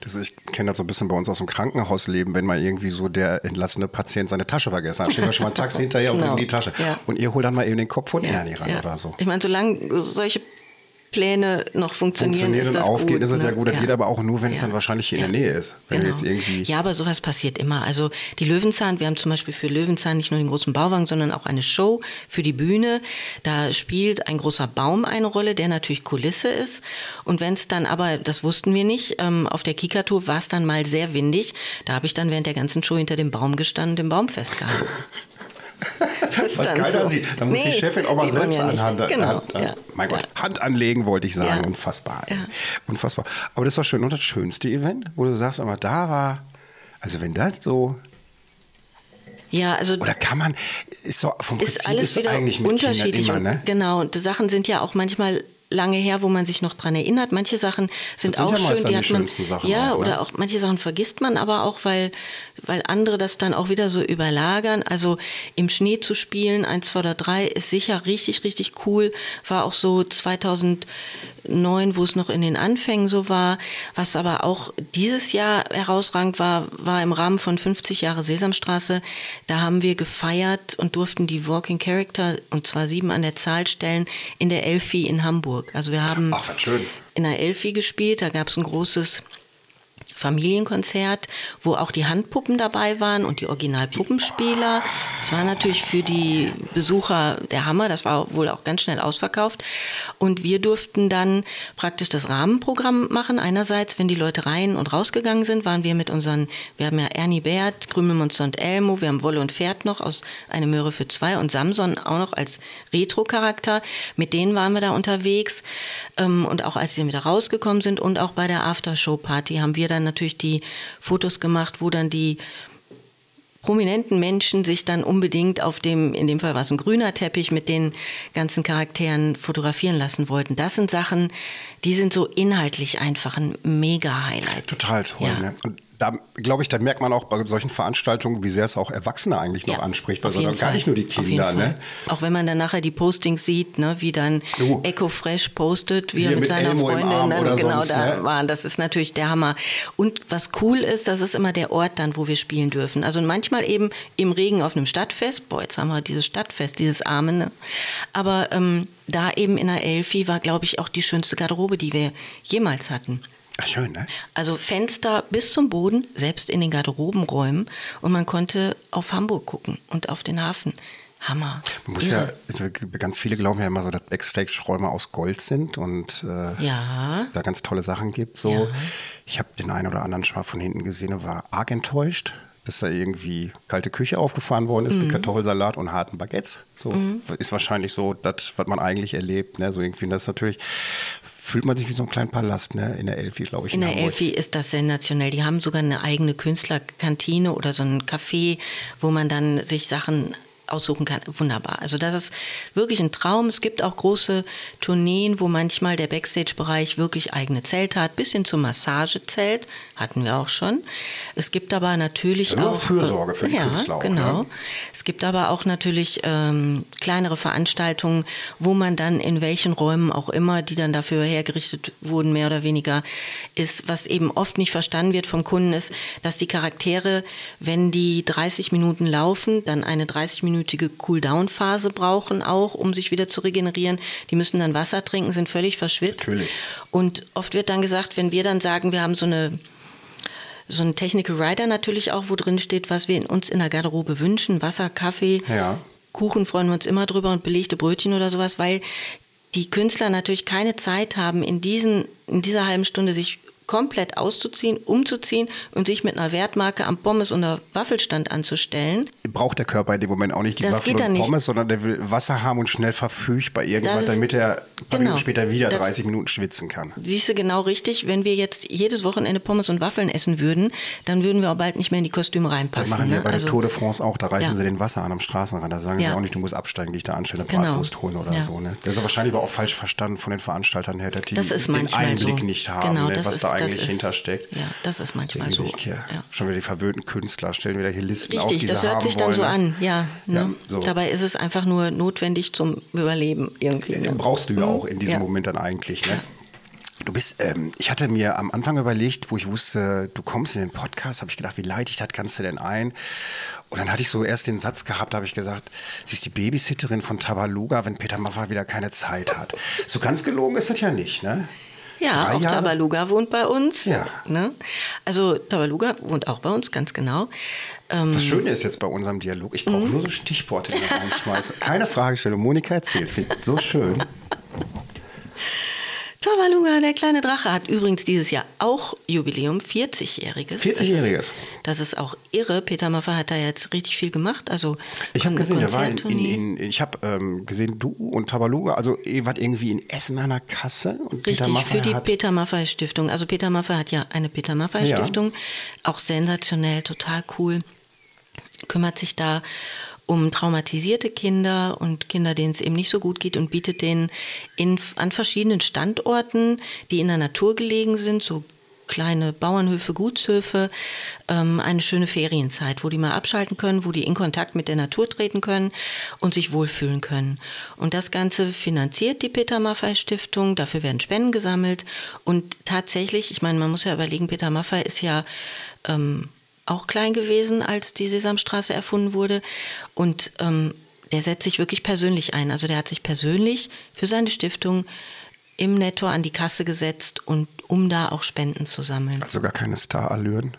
Das ist, ich kenne das so ein bisschen bei uns aus dem Krankenhausleben, wenn mal irgendwie so der entlassene Patient seine Tasche vergessen hat. Stehen wir schon mal ein Taxi hinterher und Genau. bringen die Tasche. Ja. Und ihr holt dann mal eben den Kopf von Ernie ran Ja. oder so. Ich meine, solange solche Pläne noch funktionieren, Funktionieren ist das aufgehen, gut. ist es ne? ja gut. Das Ja. geht aber auch nur, wenn es Ja. dann wahrscheinlich hier in Ja. der Nähe ist. Wenn Genau. jetzt irgendwie. Ja, aber sowas passiert immer. Also die Löwenzahn, wir haben zum Beispiel für Löwenzahn nicht nur den großen Bauwagen, sondern auch eine Show für die Bühne. Da spielt ein großer Baum eine Rolle, der natürlich Kulisse ist. Und wenn es dann aber, das wussten wir nicht, ähm, auf der Kika-Tour war es dann mal sehr windig. Da habe ich dann während der ganzen Show hinter dem Baum gestanden und den Baum festgehalten. Was keiner so. sieht. Da muss die Nee, Chefin auch mal selbst ja anhand. Genau, Hand, ja. Mein Gott, Ja. Hand anlegen wollte ich sagen. Unfassbar. Unfassbar. Aber das doch schön. Und das schönste Event, wo du sagst, aber da war. Also wenn das so. Ja, also Oder kann man. Ist so vom Prinzip ist alles ist wieder eigentlich mit unterschiedlich. Kindern immer, ne? Genau, und die Sachen sind ja auch manchmal lange her, wo man sich noch dran erinnert. Manche Sachen sind, sind auch ja schön, die hat man schönsten Sachen ja auch, ne? oder auch manche Sachen vergisst man aber auch, weil weil andere das dann auch wieder so überlagern. Also im Schnee zu spielen, eins, zwei oder drei, ist sicher richtig richtig cool. War auch so 2009, wo es noch in den Anfängen so war. Was aber auch dieses Jahr herausragend war, war im Rahmen von 50 Jahre Sesamstraße. Da haben wir gefeiert und durften die Walking Character, und zwar sieben an der Zahl stellen, in der Elfi in Hamburg. Also wir haben Ach, in der Elfi gespielt. Da gab es ein großes Familienkonzert, wo auch die Handpuppen dabei waren und die Originalpuppenspieler. Es war natürlich für die Besucher der Hammer, das war wohl auch ganz schnell ausverkauft. Und wir durften dann praktisch das Rahmenprogramm machen. Einerseits, wenn die Leute rein und rausgegangen sind, waren wir mit unseren, wir haben ja Ernie Bert, Krümelmonster und Elmo, wir haben Wolle und Pferd noch aus Eine Möhre für zwei und Samson auch noch als Retro-Charakter. Mit denen waren wir da unterwegs. Ähm, und auch als sie wieder rausgekommen sind und auch bei der Aftershow-Party haben wir dann natürlich die Fotos gemacht, wo dann die prominenten Menschen sich dann unbedingt auf dem, in dem Fall war es ein grüner Teppich, mit den ganzen Charakteren fotografieren lassen wollten. Das sind Sachen, die sind so inhaltlich einfach ein Mega-Highlight. Total toll. Ja. Ne? Und da glaube ich, da merkt man auch bei solchen Veranstaltungen, wie sehr es auch Erwachsene eigentlich noch Ja, anspricht, also gar nicht nur die Kinder. Ne? Auch wenn man dann nachher die Postings sieht, ne, wie dann Jo. Echo Fresh postet, wie er mit, mit seiner Elmo Freundin Arm dann genau sonst, da ne? waren. Das ist natürlich der Hammer. Und was cool ist, das ist immer der Ort dann, wo wir spielen dürfen. Also manchmal eben im Regen auf einem Stadtfest. Boah, jetzt haben wir dieses Stadtfest, dieses Arme. Ne? Aber ähm, da eben in der Elfi war, glaube ich, auch die schönste Garderobe, die wir jemals hatten. Ach, schön, ne? Also Fenster bis zum Boden, selbst in den Garderobenräumen. Und man konnte auf Hamburg gucken und auf den Hafen. Hammer. Man muss Irre. ja, ganz viele glauben ja immer so, dass Backstage-Räume aus Gold sind und äh, Ja. da ganz tolle Sachen gibt. So, Ja. ich habe den einen oder anderen schon mal von hinten gesehen und war arg enttäuscht, dass da irgendwie kalte Küche aufgefahren worden ist Mhm. mit Kartoffelsalat und harten Baguettes. So ist wahrscheinlich so das, was man eigentlich erlebt. Ne? So irgendwie, und das ist natürlich fühlt man sich wie so ein kleiner Palast, ne? In der Elfi, glaube ich. In der Hamburg. Elfi ist das sensationell. Die haben sogar eine eigene Künstlerkantine oder so ein Café, wo man dann sich Sachen aussuchen kann. Wunderbar. Also das ist wirklich ein Traum. Es gibt auch große Tourneen, wo manchmal der Backstage-Bereich wirklich eigene Zelte hat, bis hin zum Massagezelt hatten wir auch schon. Es gibt aber natürlich Also auch Fürsorge für die ja, Künstler auch, genau. ne? Es gibt aber auch natürlich ähm, kleinere Veranstaltungen, wo man dann in welchen Räumen auch immer, die dann dafür hergerichtet wurden, mehr oder weniger, ist, was eben oft nicht verstanden wird vom Kunden, ist, dass die Charaktere, wenn die 30 Minuten laufen, dann eine 30-minütige Cool-Down-Phase brauchen auch, um sich wieder zu regenerieren. Die müssen dann Wasser trinken, sind völlig verschwitzt. Natürlich. Und oft wird dann gesagt, wenn wir dann sagen, wir haben so eine so ein Technical Rider natürlich auch, wo drin steht, was wir in uns in der Garderobe wünschen. Wasser, Kaffee, Ja. Kuchen freuen wir uns immer drüber und belegte Brötchen oder sowas, weil die Künstler natürlich keine Zeit haben, in, diesen, in dieser halben Stunde sich komplett auszuziehen, umzuziehen und sich mit einer Wertmarke am Pommes- oder Waffelstand anzustellen. Braucht der Körper in dem Moment auch nicht die Das Waffel und nicht. Pommes, sondern der will Wasser haben und schnell verfügbar irgendwas, Das ist- damit er ein paar genau. Minuten später wieder Das- 30 Minuten schwitzen kann. Siehst du genau richtig, wenn wir jetzt jedes Wochenende Pommes und Waffeln essen würden, dann würden wir auch bald nicht mehr in die Kostüme Das reinpassen. machen die ja ne? bei der Also- Tour de France auch. Da reichen Ja. sie den Wasser an am Straßenrand. Da sagen sie Ja. auch nicht, du musst absteigen, dich da anstellen, eine Genau. Bratwurst holen oder Ja. so. Ne? Das ist wahrscheinlich aber auch falsch verstanden von den Veranstaltern her, dass die Das den Einblick so. nicht haben, Genau, ne, das was ist- da das eigentlich ist- hintersteckt. Ja, das ist manchmal so. sich, ja, Ja. Schon wieder die verwöhnten Künstler stellen wieder hier Listen auf, Richtig, die das hört sich dann wollen, so ne? an, ja. Ne? Ja, so. Dabei ist es einfach nur notwendig zum Überleben irgendwie. Den ne? brauchst du ja auch in diesem. Moment dann eigentlich. Ne? Du bist, ähm, ich hatte mir am Anfang überlegt, wo ich wusste, du kommst in den Podcast, habe ich gedacht, wie leite ich das Ganze denn ein? Und dann hatte ich so erst den Satz gehabt, habe ich gesagt, sie ist die Babysitterin von Tabaluga, wenn Peter Maffay wieder keine Zeit hat. So ganz gelogen ist das ja nicht, ne? Ja, Drei auch Jahre? Tabaluga wohnt bei uns. Ja. Ne? Also Tabaluga wohnt auch bei uns, ganz genau. Ähm, Das Schöne ist jetzt bei unserem Dialog, ich brauche nur so Stichworte in den Raum schmeißen. Keine Fragestellung. Monika erzählt. Ich so schön. Tabaluga, der kleine Drache, hat übrigens dieses Jahr auch Jubiläum, 40-jähriges. 40-jähriges. Das ist, das ist auch irre. Peter Maffay hat da jetzt richtig viel gemacht. Also Ich habe gesehen, der war in, in, in, ich habe ähm, gesehen, du und Tabaluga, also ihr wart irgendwie in Essen an der Kasse und Peter Richtig, Maffay für die Peter Maffay Stiftung. Also Peter Maffay hat ja eine Peter Maffay Ja. Stiftung, auch sensationell, total cool. Kümmert sich da um traumatisierte Kinder und Kinder, denen es eben nicht so gut geht und bietet denen in, an verschiedenen Standorten, die in der Natur gelegen sind, so kleine Bauernhöfe, Gutshöfe, ähm, eine schöne Ferienzeit, wo die mal abschalten können, wo die in Kontakt mit der Natur treten können und sich wohlfühlen können. Und das Ganze finanziert die Peter Maffay Stiftung, dafür werden Spenden gesammelt und tatsächlich, ich meine, man muss ja überlegen, Peter Maffay ist ja ähm, auch klein gewesen, als die Sesamstraße erfunden wurde und ähm, der setzt sich wirklich persönlich ein. Also der hat sich persönlich für seine Stiftung im Netto an die Kasse gesetzt und um da auch Spenden zu sammeln. also gar keine Starallüren.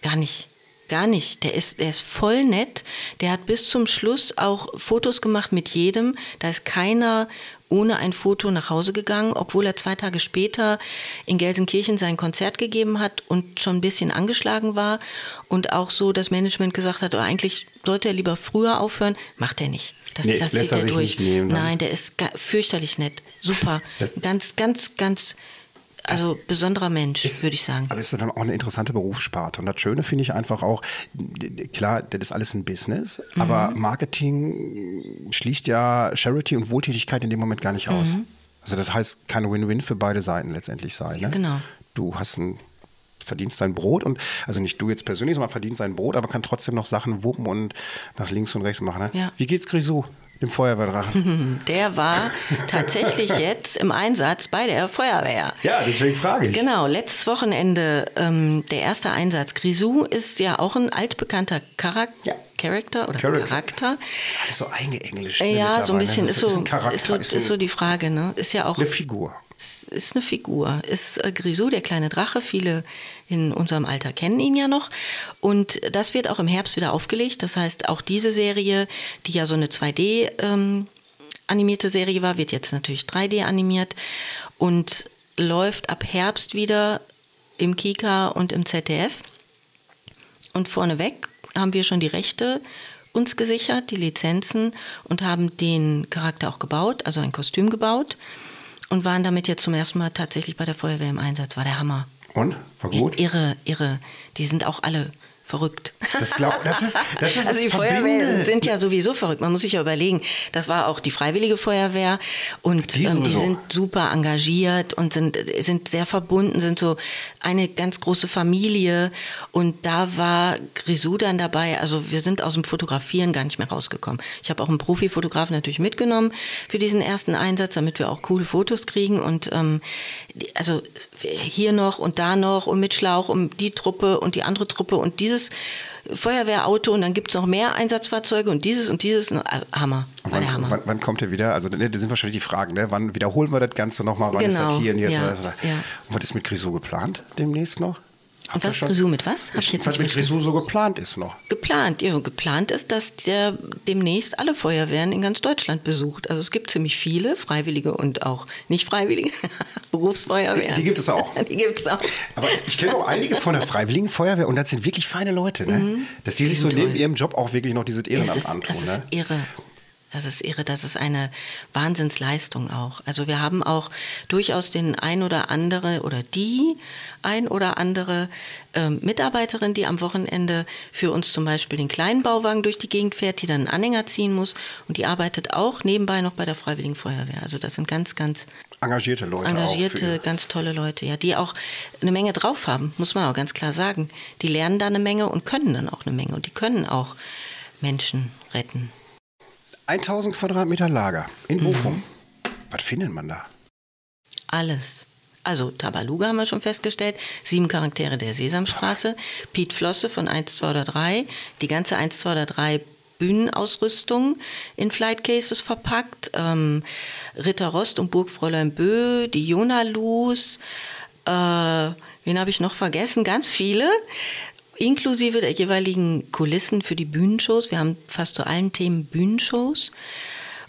Gar nicht. Gar nicht. Der ist, der ist voll nett. Der hat bis zum Schluss auch Fotos gemacht mit jedem. Da ist keiner ohne ein Foto nach Hause gegangen, obwohl er zwei Tage später in Gelsenkirchen sein Konzert gegeben hat und schon ein bisschen angeschlagen war. Und auch so das Management gesagt hat, oh, eigentlich sollte er lieber früher aufhören. Macht er nicht. Das, Nee, das lässt er sich durch. nicht nehmen dann. Nein, der ist fürchterlich nett. Super. Das- ganz, ganz, ganz, also besonderer Mensch, würde ich sagen. Aber ist dann auch eine interessante Berufssparte. Und das Schöne finde ich einfach auch, klar, das ist alles ein Business, Mhm. aber Marketing schließt ja Charity und Wohltätigkeit in dem Moment gar nicht aus. Also das heißt, kann Win-Win für beide Seiten letztendlich sein. Ne? Mhm. Genau. Du hast ein verdienst dein Brot und also nicht du jetzt persönlich, sondern verdienst dein Brot, aber kann trotzdem noch Sachen wuppen und nach links und rechts machen. Ne? Ja. Wie geht's Grisou, dem Feuerwehrdrachen? Der war tatsächlich jetzt im Einsatz bei der Feuerwehr. ja, deswegen frage ich. Genau, letztes Wochenende ähm, der erste Einsatz. Grisou ist ja auch ein altbekannter Charak Ja. Charakter oder Charakter. Charakter. ist alles so eingeenglischt. Ne, ja, so ein mittlerweile. bisschen ist so, ein Charakter, ist so, ist, ist so die Frage, ne? Ist ja auch eine Figur. Ist eine Figur. Ist äh, Grisou, der kleine Drache. Viele in unserem Alter kennen ihn ja noch. Und das wird auch im Herbst wieder aufgelegt. Das heißt, auch diese Serie, die ja so eine 2D ähm, animierte Serie war, wird jetzt natürlich 3D animiert und läuft ab Herbst wieder im Kika und im ZDF. Und vorneweg haben wir schon die Rechte uns gesichert, die Lizenzen und haben den Charakter auch gebaut, also ein Kostüm gebaut und waren damit jetzt zum ersten Mal tatsächlich bei der Feuerwehr im Einsatz. War der Hammer. Und? War gut? Irre, irre. Die sind auch alle verrückt. Das, glaub, das ist, das ist Also die Feuerwehren sind ja sowieso verrückt. Man muss sich ja überlegen, das war auch die Freiwillige Feuerwehr und Die ähm, die sind super engagiert und sind, sind sehr verbunden, sind so eine ganz große Familie. Und da war Grisou dann dabei. Also wir sind aus dem Fotografieren gar nicht mehr rausgekommen. Ich habe auch einen Profifotografen natürlich mitgenommen für diesen ersten Einsatz, damit wir auch coole Fotos kriegen. Und ähm, also hier noch und da noch und mit Schlauch und die Truppe und die andere Truppe und dieses Feuerwehrauto und dann gibt's noch mehr Einsatzfahrzeuge und dieses und dieses. Äh, Hammer. War Wann, Hammer. wann, wann kommt er wieder? Also ne, das sind wahrscheinlich die Fragen, ne? Wann wiederholen wir das Ganze nochmal? Wann ist Genau, das hier und jetzt? ja, so? ja. Und was ist mit Grisou geplant demnächst noch? Und was Grisou mit was? Hab ich jetzt was nicht mit. Grisou so geplant ist noch? Geplant, ja, geplant ist, dass der demnächst alle Feuerwehren in ganz Deutschland besucht. Also es gibt ziemlich viele, Freiwillige und auch nicht Freiwillige, Berufsfeuerwehren. Die- die gibt es auch. Die gibt es auch. Aber ich kenne auch einige von der Freiwilligen Feuerwehr und das sind wirklich feine Leute, ne? Dass die sich so Mhm. sind neben toll. ihrem Job auch wirklich noch dieses Es Ehrenamt ist, antun, das ist ne? irre. Das ist irre. Das ist eine Wahnsinnsleistung auch. Also wir haben auch durchaus den ein oder andere oder die ein oder andere ähm, Mitarbeiterin, die am Wochenende für uns zum Beispiel den kleinen Bauwagen durch die Gegend fährt, die dann einen Anhänger ziehen muss und die arbeitet auch nebenbei noch bei der Freiwilligen Feuerwehr. Also das sind ganz, ganz Engagierte Leute engagierte, ganz tolle Leute, ja, die auch eine Menge drauf haben, muss man auch ganz klar sagen. Die lernen da eine Menge und können dann auch eine Menge und die können auch Menschen retten. 1000 Quadratmeter Lager in Mhm. Bochum. Was findet man da? Alles. Also Tabaluga haben wir schon festgestellt, sieben Charaktere der Sesamstraße, Piet Flosse von 1, 2 oder 3, die ganze 1, 2 oder 3 Bühnenausrüstung in Flight Cases verpackt, ähm, Ritter Rost und Burgfräulein Bö, die Jonalus, äh, wen habe ich noch vergessen? Ganz viele inklusive der jeweiligen Kulissen für die Bühnenshows. Wir haben fast zu allen Themen Bühnenshows.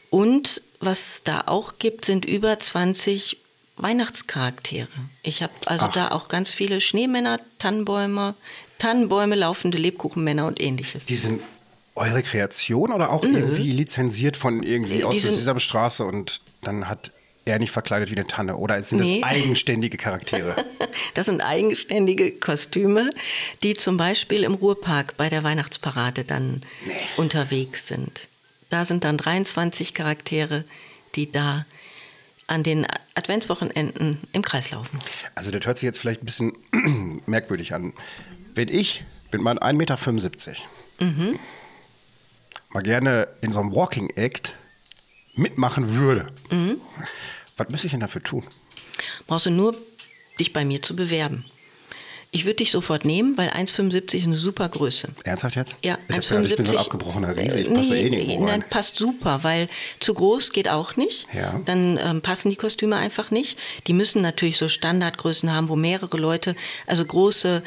Und was da auch gibt, sind über 20 Weihnachtscharaktere. Ich habe also Ach. da auch ganz viele Schneemänner, Tannenbäume, Tannenbäume, laufende Lebkuchenmänner und ähnliches. Die sind eure Kreation oder auch Nö. irgendwie lizenziert von irgendwie die aus der Sesamstraße und dann hat er nicht verkleidet wie eine Tanne oder sind nee. das eigenständige Charaktere? das sind eigenständige Kostüme, die zum Beispiel im Ruhrpark bei der Weihnachtsparade dann nee. unterwegs sind. Da sind dann 23 Charaktere, die da an den Adventswochenenden im Kreis laufen. Also das hört sich jetzt vielleicht ein bisschen merkwürdig an. Wenn ich mit meinem 1,75 Meter mhm. mal gerne in so einem Walking Act mitmachen würde, mhm. was müsste ich denn dafür tun? Brauchst du nur, dich bei mir zu bewerben. Ich würde dich sofort nehmen, weil 1,75 ist eine super Größe. Ernsthaft jetzt? Ja, ich 1,75. Ich bin so ein abgebrochener Riese, ich passe nee, eh nirgendwo Nein, passt super, weil zu groß geht auch nicht. Ja. Dann ähm, passen die Kostüme einfach nicht. Die müssen natürlich so Standardgrößen haben, wo mehrere Leute, also große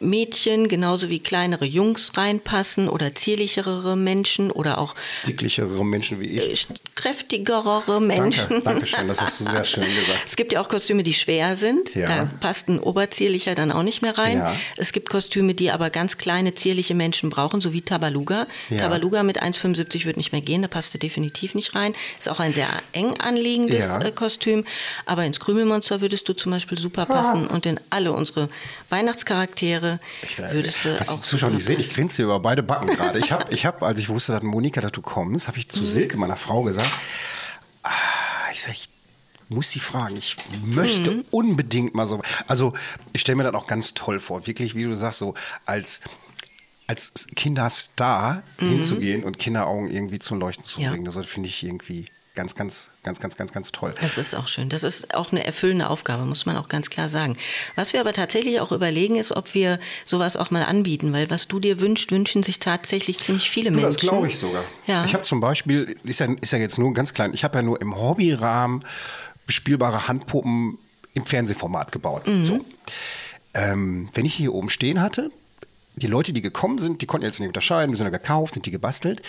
Mädchen genauso wie kleinere Jungs reinpassen oder zierlichere Menschen oder auch dicklichere Menschen wie ich. Äh, kräftigere Menschen. Danke, danke schön, das hast du sehr schön gesagt. Es gibt ja auch Kostüme, die schwer sind. Ja. Da passt ein Oberzierlicher dann auch nicht mehr rein. Ja. Es gibt Kostüme, die aber ganz kleine zierliche Menschen brauchen, so wie Tabaluga. Ja. Tabaluga mit 1,75 wird nicht mehr gehen, da passt er definitiv nicht rein. Ist auch ein sehr eng anliegendes ja. Äh, Kostüm. Aber ins Krümelmonster würdest du zum Beispiel super passen ah. und in alle unsere Weihnachtscharaktere wäre, ich, äh, würdest du was auch. die Zuschauer nicht sehen, ich grinse hier über beide Backen gerade. Ich habe, ich hab, als ich wusste, dass Monika, dass du kommst, habe ich zu mhm. Silke, meiner Frau, gesagt, ah, ich sage, ich muss sie fragen. Ich möchte mhm. unbedingt mal so. Also, ich stelle mir das auch ganz toll vor. Wirklich, wie du sagst, so als als Kinderstar mhm. hinzugehen und Kinderaugen irgendwie zum Leuchten zu bringen. Ja. Das finde ich irgendwie ganz, ganz, ganz, ganz, ganz, ganz toll. Das ist auch schön. Das ist auch eine erfüllende Aufgabe, muss man auch ganz klar sagen. Was wir aber tatsächlich auch überlegen, ist, ob wir sowas auch mal anbieten, weil was du dir wünschst, wünschen sich tatsächlich ziemlich viele Menschen. Das glaube ich sogar. Ja. Ich habe zum Beispiel, ist ja, ist ja jetzt nur ganz klein, ich habe ja nur im Hobbyrahmen bespielbare Handpuppen im Fernsehformat gebaut. Mhm. So. Ähm, wenn ich hier oben stehen hatte, die Leute, die gekommen sind, die konnten jetzt nicht unterscheiden, die sind ja gekauft, sind die gebastelt.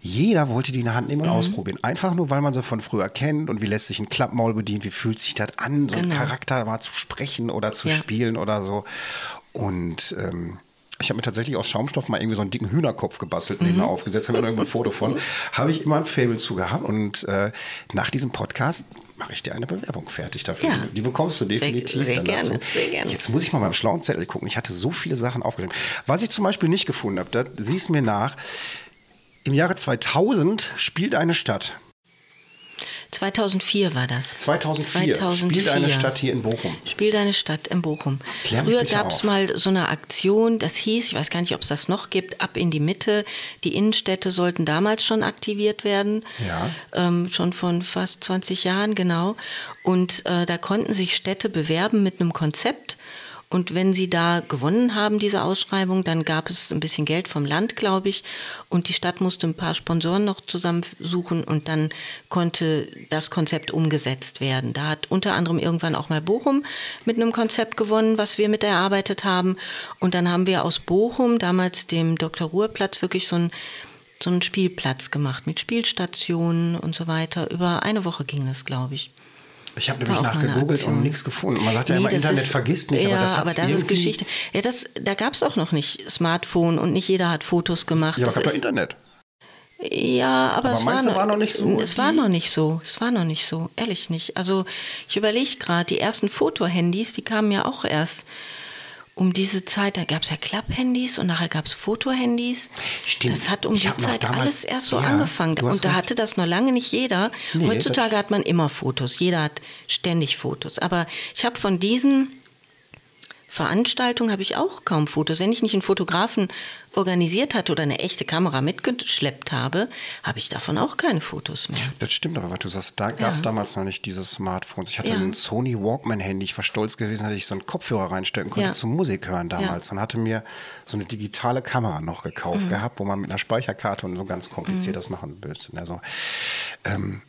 Jeder wollte die in der Hand nehmen und mhm. ausprobieren. Einfach nur, weil man sie von früher kennt und wie lässt sich ein Klappmaul bedienen, wie fühlt sich das an, so genau. einen Charakter mal zu sprechen oder zu ja. spielen oder so. Und ähm, ich habe mir tatsächlich aus Schaumstoff mal irgendwie so einen dicken Hühnerkopf gebastelt, mhm. aufgesetzt, habe mir irgendwo ein Foto von. Habe ich immer ein Fable zu gehabt und äh, nach diesem Podcast mache ich dir eine Bewerbung fertig dafür. Ja. Die bekommst du definitiv. Sehr, sehr gerne, sehr gerne. Jetzt muss ich mal beim schlauen Zettel gucken. Ich hatte so viele Sachen aufgeschrieben. Was ich zum Beispiel nicht gefunden habe, da siehst mir nach. Im Jahre 2000 spielt eine Stadt 2004 war das. 2004. 2004. Spielt eine Stadt hier in Bochum. Spielt eine Stadt in Bochum. Klär Früher gab es mal so eine Aktion, das hieß, ich weiß gar nicht, ob es das noch gibt, ab in die Mitte. Die Innenstädte sollten damals schon aktiviert werden. Ja. Ähm, schon von fast 20 Jahren, genau. Und äh, da konnten sich Städte bewerben mit einem Konzept. Und wenn sie da gewonnen haben, diese Ausschreibung, dann gab es ein bisschen Geld vom Land, glaube ich. Und die Stadt musste ein paar Sponsoren noch zusammensuchen und dann konnte das Konzept umgesetzt werden. Da hat unter anderem irgendwann auch mal Bochum mit einem Konzept gewonnen, was wir mit erarbeitet haben. Und dann haben wir aus Bochum, damals dem Dr. Ruhrplatz, wirklich so ein so einen Spielplatz gemacht mit Spielstationen und so weiter. Über eine Woche ging das, glaube ich. Ich habe nämlich nachgegoogelt und nichts gefunden. Man sagt ja nee, immer, Internet ist, vergisst nicht, ja, aber das, aber das ist Geschichte. Ja, das, da gab es auch noch nicht Smartphone und nicht jeder hat Fotos gemacht. Ja, aber es gab Internet. Ja, aber, aber es war, war noch nicht so. Es war noch nicht so. Es war noch nicht so. Ehrlich nicht. Also ich überlege gerade, die ersten Fotohandys, die kamen ja auch erst um diese Zeit, da gab es ja Klapphandys und nachher gab es Fotohandys. Stimmt. Das hat um die Zeit damals, alles erst so ja, angefangen. Und da recht. hatte das noch lange nicht jeder. Nee, Heutzutage hat man immer Fotos. Jeder hat ständig Fotos. Aber ich habe von diesen Veranstaltungen habe ich auch kaum Fotos. Wenn ich nicht einen Fotografen organisiert hatte oder eine echte Kamera mitgeschleppt habe, habe ich davon auch keine Fotos mehr. Das stimmt aber, was du sagst. Da gab es Ja. damals noch nicht diese Smartphones. Ich hatte Ja. ein Sony Walkman-Handy. Ich war stolz gewesen, dass ich so einen Kopfhörer reinstecken konnte Ja. zum Musik hören damals. Und hatte mir so eine digitale Kamera noch Mhm. gekauft gehabt, wo man mit einer Speicherkarte und so ganz kompliziert das machen müsste. Also, ähm,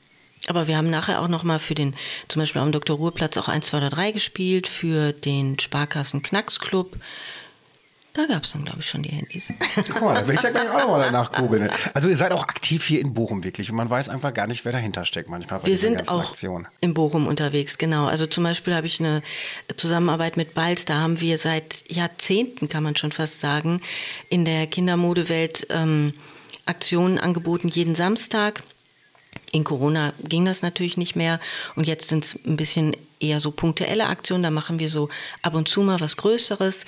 Aber wir haben nachher auch nochmal für den, zum Beispiel am Dr. Ruheplatz auch 1, 2 oder 3 gespielt, für den Sparkassen Knacks Club. Da gab es dann, glaube ich, schon die Handys. guck mal, da will ich ja gleich auch nochmal danach googeln. Also ihr seid auch aktiv hier in Bochum wirklich und man weiß einfach gar nicht, wer dahinter steckt manchmal bei Wir sind auch Aktionen. in Bochum unterwegs, genau. Also zum Beispiel habe ich eine Zusammenarbeit mit Balz. Da haben wir seit Jahrzehnten, kann man schon fast sagen, in der Kindermodewelt ähm, Aktionen angeboten, jeden Samstag. In Corona ging das natürlich nicht mehr und jetzt sind es ein bisschen eher so punktuelle Aktionen. Da machen wir so ab und zu mal was Größeres.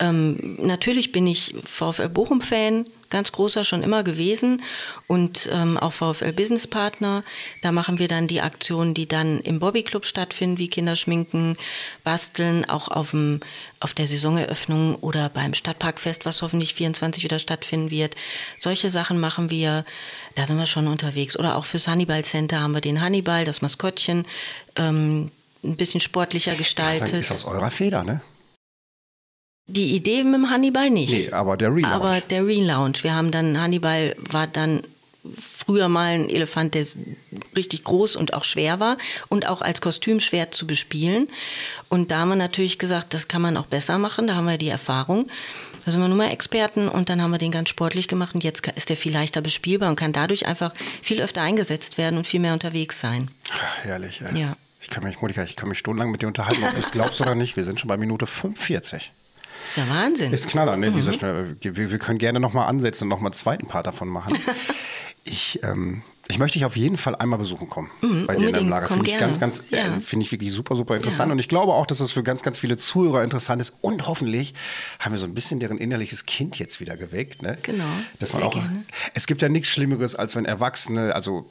Ähm, natürlich bin ich VfL Bochum-Fan, ganz großer schon immer gewesen und ähm, auch VfL Business Partner. Da machen wir dann die Aktionen, die dann im Bobby Club stattfinden, wie Kinderschminken, Basteln, auch auf, dem, auf der Saisoneröffnung oder beim Stadtparkfest, was hoffentlich 24 wieder stattfinden wird. Solche Sachen machen wir, da sind wir schon unterwegs. Oder auch fürs Hannibal Center haben wir den Hannibal, das Maskottchen, ähm, ein bisschen sportlicher gestaltet. Ist aus eurer Feder, ne? Die Idee mit dem Hannibal nicht. Nee, aber der Relaunch. Aber der Relaunch. Wir haben dann, Hannibal war dann früher mal ein Elefant, der richtig groß und auch schwer war und auch als Kostüm schwer zu bespielen. Und da haben wir natürlich gesagt, das kann man auch besser machen. Da haben wir die Erfahrung. Da sind wir nun mal Experten und dann haben wir den ganz sportlich gemacht und jetzt ist der viel leichter bespielbar und kann dadurch einfach viel öfter eingesetzt werden und viel mehr unterwegs sein. Ach, herrlich, ey. Ja. Ich kann mich, Monika, ich kann mich stundenlang mit dir unterhalten, ob du es glaubst oder nicht. Wir sind schon bei Minute 45. Ist ja Wahnsinn. Ist Knaller, ne? Mhm. Dieser schnell, wir, wir können gerne nochmal ansetzen und nochmal einen zweiten Part davon machen. ich, ähm, ich möchte dich auf jeden Fall einmal besuchen kommen bei dir in deinem Mhm. Lager. Finde ich ganz, ganz, Ja. äh, finde ich wirklich super, super interessant. Ja. Und ich glaube auch, dass das für ganz, ganz viele Zuhörer interessant ist. Und hoffentlich haben wir so ein bisschen deren innerliches Kind jetzt wieder geweckt, ne? Genau. Dass man auch, gerne. es gibt ja nichts Schlimmeres, als wenn Erwachsene, also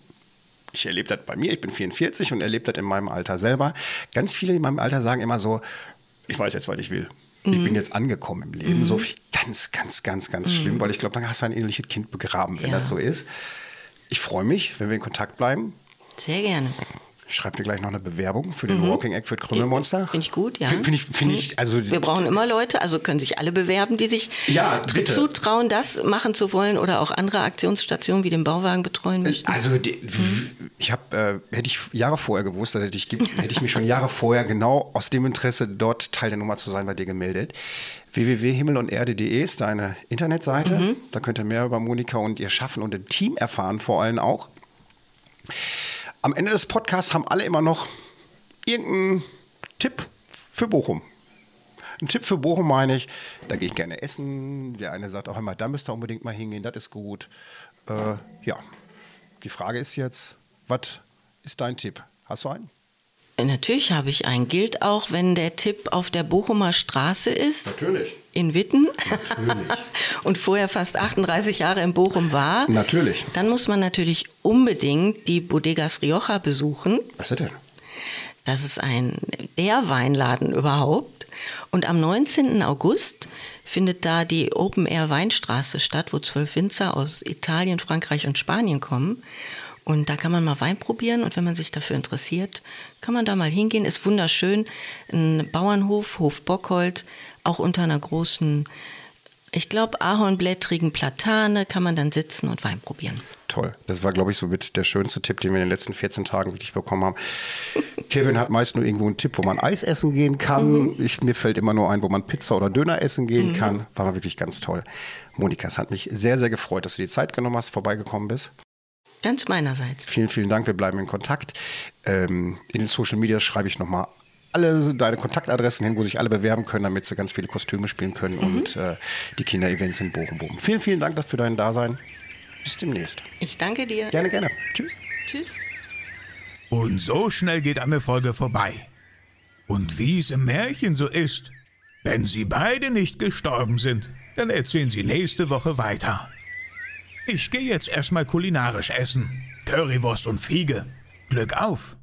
ich erlebe das bei mir, ich bin 44 und erlebe das in meinem Alter selber. Ganz viele in meinem Alter sagen immer so, ich weiß jetzt, was ich will. Mhm. Ich bin jetzt angekommen im Leben. So viel, ganz, ganz, ganz, ganz schlimm, weil ich glaube, dann hast du ein innerliches Kind begraben, wenn Mhm. Ja. das so ist. Ich freue mich, wenn wir in Kontakt bleiben. Sehr gerne. Ich schreibe dir gleich noch eine Bewerbung für den Walking Act für Krümmelmonster. Mhm. Finde ich gut, ja. Finde find ich, find ich, also Wir brauchen immer Leute, also können sich alle bewerben, die sich Ja, bitte. zutrauen, das machen zu wollen oder auch andere Aktionsstationen wie den Bauwagen betreuen möchten. Also die, ich habe, äh, hätte ich Jahre vorher gewusst, dass hätte ich, hätte ich mich schon Jahre vorher genau aus dem Interesse dort Teil der Nummer zu sein bei dir gemeldet. www.himmelunderde.de ist deine Internetseite. Da könnt ihr mehr über Monika und ihr Schaffen und dem Team erfahren, vor allem auch. Am Ende des Podcasts haben alle immer noch irgendeinen Tipp für Bochum. Ein Tipp für Bochum meine ich, da gehe ich gerne essen. Der eine sagt auch immer, da müsst ihr unbedingt mal hingehen, das ist gut. Äh, ja, die Frage ist jetzt, was ist dein Tipp? Hast du einen? Natürlich habe ich einen. Gilt auch, wenn der Tipp auf der Bochumer Straße ist, Natürlich. In Witten, Natürlich. und vorher fast 38 Jahre in Bochum war. Natürlich. Dann muss man natürlich unbedingt die Bodegas Rioja besuchen. Was ist denn? Das ist ein der Weinladen überhaupt. Und am 19. August findet da die Open Air Weinstraße statt, wo zwölf Winzer aus Italien, Frankreich und Spanien kommen. Und da kann man mal Wein probieren und wenn man sich dafür interessiert, kann man da mal hingehen. Ist wunderschön. Ein Bauernhof, Hof Bockhold, auch unter einer großen, ich glaube, ahornblättrigen Platane kann man dann sitzen und Wein probieren. Toll. Das war, glaube ich, so mit der schönste Tipp, den wir in den letzten 14 Tagen wirklich bekommen haben. Kevin hat meist nur irgendwo einen Tipp, wo man Eis essen gehen kann. Ich, mir fällt immer nur ein, wo man Pizza oder Döner essen gehen kann. War wirklich ganz toll. Monika, es hat mich sehr, sehr gefreut, dass du die Zeit genommen hast, vorbeigekommen bist. Ganz meinerseits. Vielen, vielen Dank. Wir bleiben in Kontakt. Ähm, in den Social Media schreibe ich nochmal alle deine Kontaktadressen hin, wo sich alle bewerben können, damit sie ganz viele Kostüme spielen können und äh, die Kinderevents in Bochum buchen. Vielen, vielen Dank für dein Dasein. Bis demnächst. Ich danke dir. Gerne, gerne. Tschüss. Tschüss. Und so schnell geht eine Folge vorbei. Und wie es im Märchen so ist, wenn sie beide nicht gestorben sind, dann erzählen sie nächste Woche weiter. Ich gehe jetzt erstmal kulinarisch essen. Currywurst und Fiege. Glück auf!